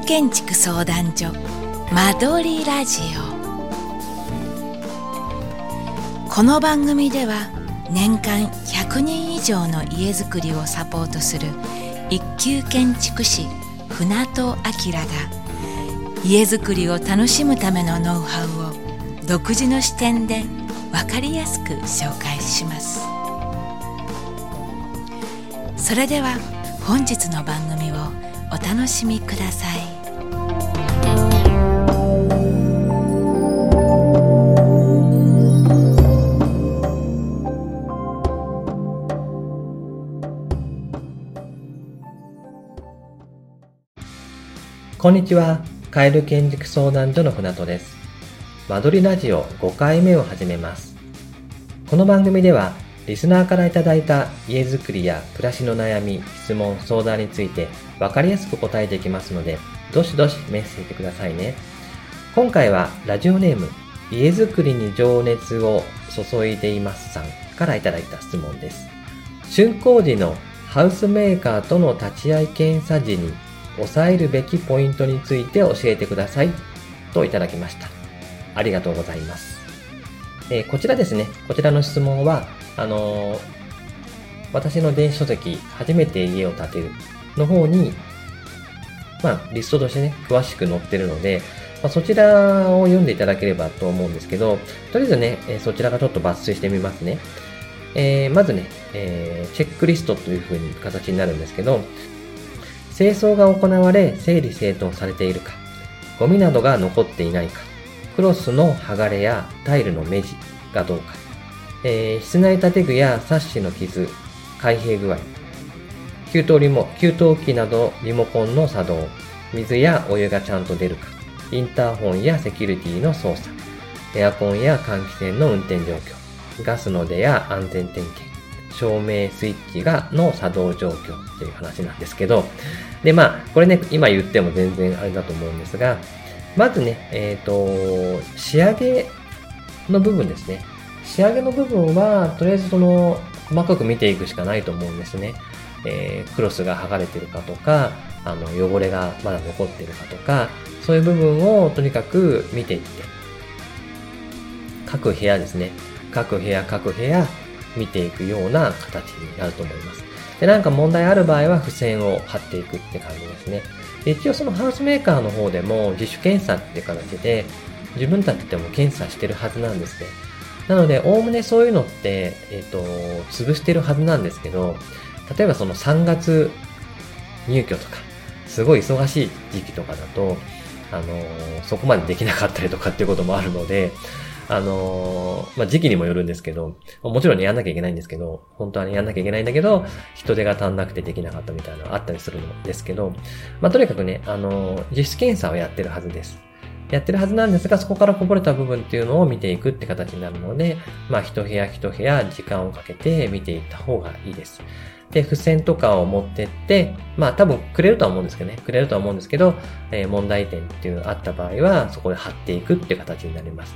建築相談所間取りラジオ。この番組では年間100人以上の家づくりをサポートする一級建築士船戸明が家づくりを楽しむためのノウハウを独自の視点で分かりやすく紹介します。それでは本日の番組をお楽しみくださいこんにちは。カエル建築相談所の船戸です。間取りラジオ5回目を始めます。この番組では、リスナーからいただいた家づくりや暮らしの悩み、質問、相談について分かりやすく答えていきますので、どしどしメッセージくださいね。今回はラジオネーム、家づくりに情熱を注いでいますさんからいただいた質問です。竣工時のハウスメーカーとの立ち会い検査時に抑えるべきポイントについて教えてくださいといただきました。ありがとうございます。えー、こちらですね、こちらの質問は、あの、私の電子書籍、初めて家を建てるの方に、まあ、リストとしてね、詳しく載ってるので、まあ、そちらを読んでいただければと思うんですけど、とりあえずね、えそちらがちょっと抜粋してみますね。えー、まずね、えー、チェックリストという風に形になるんですけど、清掃が行われ整理整頓されているか、ゴミなどが残っていないか、クロスの剥がれやタイルの目地がどうか、えー、室内建具やサッシの傷、開閉具合、給湯リモ、給湯器などリモコンの作動、水やお湯がちゃんと出るか、インターホンやセキュリティの操作、エアコンや換気扇の運転状況、ガスの出や安全点検、照明スイッチがの作動状況。っていう話なんですけど、で、まあ、これね、今言っても全然あれだと思うんですが、まずね、えっ、ー、と、仕上げの部分ですね。仕上げの部分は、とりあえずその、細かく見ていくしかないと思うんですね。えー、クロスが剥がれてるかとか、あの、汚れがまだ残ってるかとか、そういう部分をとにかく見ていって、各部屋ですね。各部屋、各部屋、見ていくような形になると思います。で、なんか問題ある場合は付箋を貼っていくって感じですね。で一応そのハウスメーカーの方でも自主検査って形で自分たちでも検査してるはずなんですね。なので、おおむねそういうのって、えっ、ー、と、潰してるはずなんですけど、例えばその3月入居とか、すごい忙しい時期とかだと、あのー、そこまでできなかったりとかっていうこともあるので、あのー、まあ、時期にもよるんですけど、もちろんね、やんなきゃいけないんですけど、本当はね、やんなきゃいけないんだけど、人手が足んなくてできなかったみたいなのあったりするんですけど、まあ、とにかくね、あのー、実質検査をやってるはずです。やってるはずなんですが、そこからこぼれた部分っていうのを見ていくって形になるので、まあ、一部屋一部屋時間をかけて見ていった方がいいです。で、付箋とかを持ってって、まあ多分くれるとは思うんですけどね、くれるとは思うんですけど、えー、問題点っていうのがあった場合は、そこで貼っていくっていう形になります。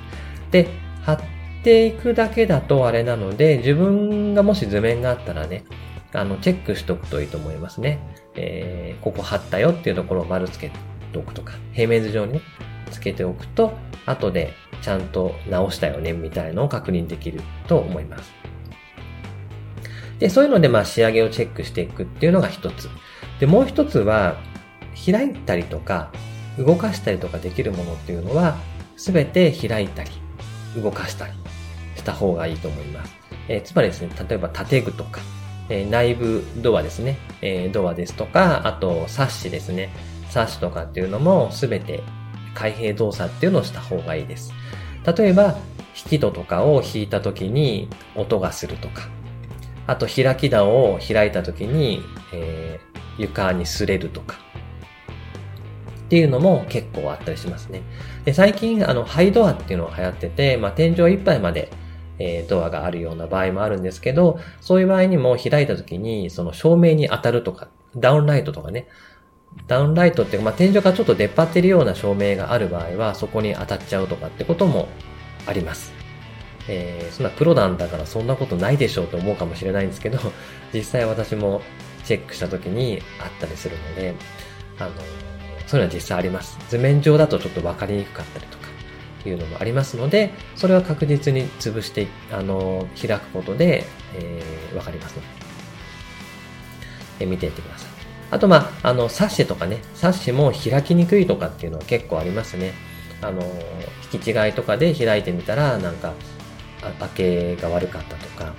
で、貼っていくだけだとあれなので、自分がもし図面があったらね、あの、チェックしとくといいと思いますね。えー、ここ貼ったよっていうところを丸つけておくとか、平面図上にね、つけておくと、後でちゃんと直したよね、みたいのを確認できると思います。で、そういうので、まあ、仕上げをチェックしていくっていうのが一つ。で、もう一つは、開いたりとか、動かしたりとかできるものっていうのは、すべて開いたり、動かしたりした方がいいと思います。えー、つまりですね、例えば建具とか、えー、内部ドアですね、えー、ドアですとか、あとサッシですね、サッシとかっていうのもすべて開閉動作っていうのをした方がいいです。例えば、引き戸とかを引いた時に音がするとか、あと開き段を開いた時に、えー、床に擦れるとか、っていうのも結構あったりしますね。で、最近、あの、ハイドアっていうのが流行ってて、まあ、天井いっぱいまで、えー、ドアがあるような場合もあるんですけど、そういう場合にも開いた時に、その照明に当たるとか、ダウンライトとかね、ダウンライトって、まあ、天井がちょっと出っ張ってるような照明がある場合は、そこに当たっちゃうとかってこともあります。えー、そんな黒なんだからそんなことないでしょうと思うかもしれないんですけど、実際私もチェックした時にあったりするので、あの、そういうのは実際あります。図面上だとちょっと分かりにくかったりとか、いうのもありますので、それは確実に潰して、あの、開くことで、えー、分かりますので、えー、見ていってください。あと、まあ、あの、サッシとかね、サッシも開きにくいとかっていうのは結構ありますね。あの、引き違いとかで開いてみたら、なんか、開けが悪かったとか、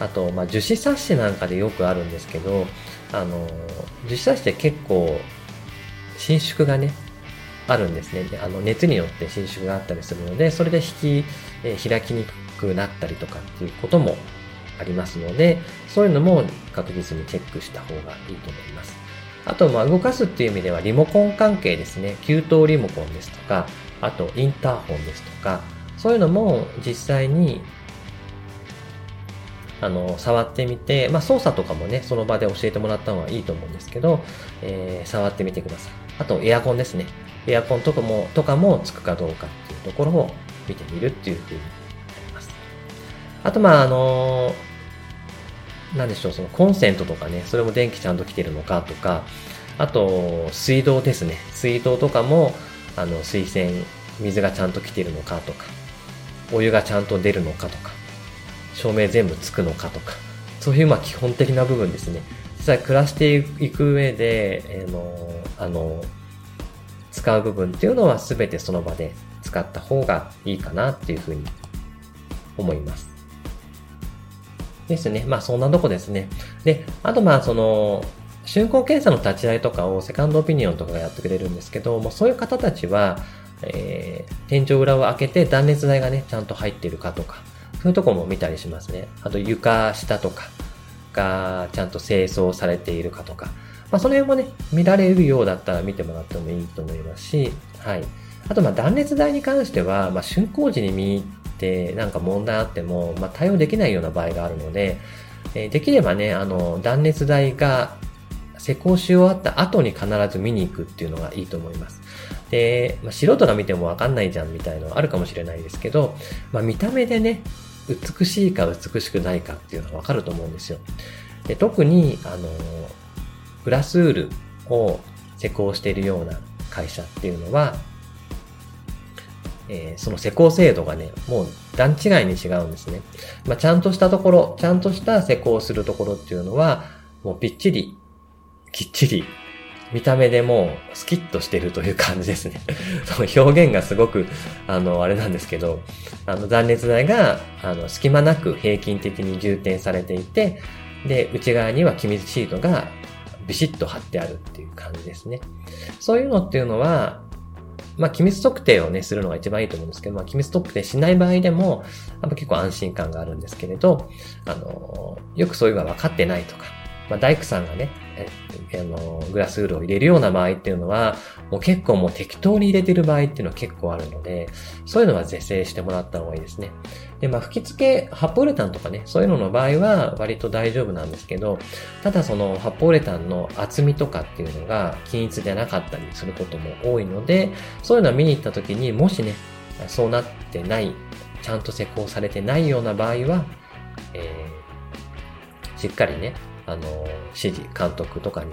あと、まあ、樹脂サッシなんかでよくあるんですけど、あの、樹脂サッシって結構、伸縮がね、あるんですね。あの、熱によって伸縮があったりするので、それで引き、えー、開きにくくなったりとかっていうこともありますので、そういうのも確実にチェックした方がいいと思います。あと、まあ、動かすっていう意味では、リモコン関係ですね。給湯リモコンですとか、あと、インターホンですとか、そういうのも実際に、あの、触ってみて、まあ、操作とかもね、その場で教えてもらった方がいいと思うんですけど、えー、触ってみてください。あと、エアコンですね。エアコンとかも、とかもつくかどうかっていうところを見てみるっていうふうになります。あと、まあ、あのーなんでしょう、そのコンセントとかね、それも電気ちゃんと来てるのかとか、あと、水道ですね。水道とかも、あの、水栓、水がちゃんと来てるのかとか、お湯がちゃんと出るのかとか、照明全部つくのかとか、そういうまあ基本的な部分ですね。実際暮らしていく上で、えー、の、あの、使う部分っていうのは全てその場で使った方がいいかなっていうふうに思います。ですね。まあそんなとこですね。で、あとまあその、竣工検査の立ち会いとかをセカンドオピニオンとかがやってくれるんですけど、もうそういう方たちは、えー、天井裏を開けて断熱材がね、ちゃんと入ってるかとか、そういうとこも見たりしますね。あと床下とかがちゃんと清掃されているかとか、まあその辺もね、見られるようだったら見てもらってもいいと思いますし、はい。あとまあ断熱材に関しては、まあ竣工時に見てなんか問題あっても、まあ、対応できないような場合があるので、えできればね、あの、断熱材が施工し終わった後に必ず見に行くっていうのがいいと思います。で、まあ、素人が見てもわかんないじゃんみたいなのはあるかもしれないですけど、まあ、見た目でね、美しいか美しくないかっていうのはわかると思うんですよ。で特に、あの、グラスウールを施工しているような会社っていうのは、えー、その施工精度がね、もう段違いに違うんですね。まあ、ちゃんとしたところ、ちゃんとした施工するところっていうのは、もうぴっちり、きっちり、見た目でもうスキッとしてるという感じですね。その表現がすごく、あの、あれなんですけど、あの、断熱材が、あの、隙間なく平均的に充填されていて、で、内側には気密シートがビシッと貼ってあるっていう感じですね。そういうのっていうのは、まあ、機密特定をね、するのが一番いいと思うんですけど、まあ、機密特定しない場合でも、やっぱ結構安心感があるんですけれど、あの、よくそういうのが分かってないとか、まあ、大工さんがね、あの、グラスウールを入れるような場合っていうのは、もう結構もう適当に入れてる場合っていうのは結構あるので、そういうのは是正してもらった方がいいですね。で、まあ、吹き付け、発泡ウレタンとかね、そういうのの場合は割と大丈夫なんですけど、ただその発泡ウレタンの厚みとかっていうのが均一じゃなかったりすることも多いので、そういうのは見に行った時にもしね、そうなってない、ちゃんと施工されてないような場合は、えー、しっかりね、あの、指示、監督とかに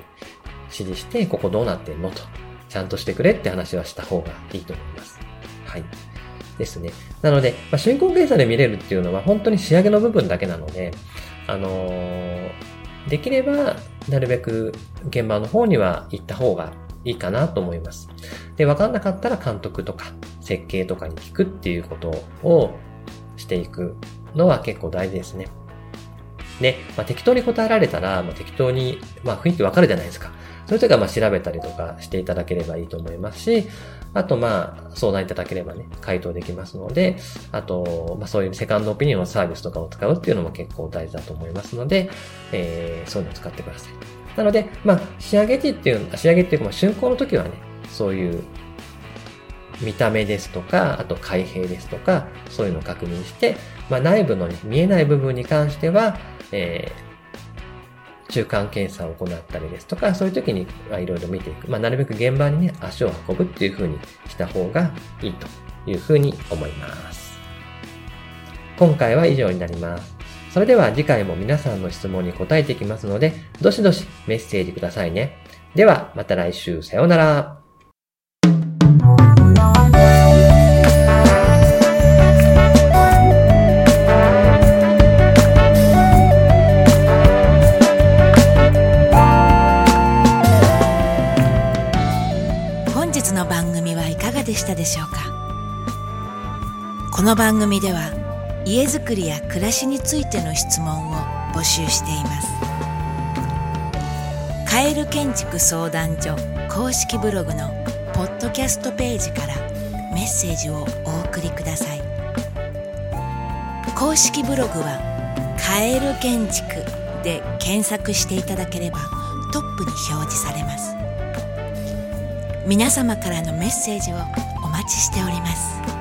指示して、ここどうなってんのと、ちゃんとしてくれって話はした方がいいと思います。はい。ですね。なので、まあ、竣工検査で見れるっていうのは本当に仕上げの部分だけなので、あのー、できれば、なるべく現場の方には行った方がいいかなと思います。で、わかんなかったら監督とか設計とかに聞くっていうことをしていくのは結構大事ですね。で、まあ、適当に答えられたら、まあ、適当に、まあ、雰囲気わかるじゃないですか。そういう時は、まあ、調べたりとかしていただければいいと思いますし、あと、まあ、相談いただければね、回答できますので、あと、まあ、そういうセカンドオピニオンのサービスとかを使うっていうのも結構大事だと思いますので、えー、そういうのを使ってください。なので、まあ、仕上げ時っていう、仕上げっていうか、まあ、竣工の時はね、そういう見た目ですとか、あと開閉ですとか、そういうのを確認して、まあ、内部の、ね、見えない部分に関しては、えー、中間検査を行ったりですとか、そういう時にいろいろ見ていく。まあ、なるべく現場にね、足を運ぶっていう風にした方がいいという風に思います。今回は以上になります。それでは次回も皆さんの質問に答えていきますので、どしどしメッセージくださいね。では、また来週、さようなら。しょうか？この番組では家づくりや暮らしについての質問を募集しています。カエル建築相談所公式ブログのポッドキャストページからメッセージをお送りください。公式ブログは「カエル建築」で検索していただければトップに表示されます。皆様からのメッセージをお待ちしております。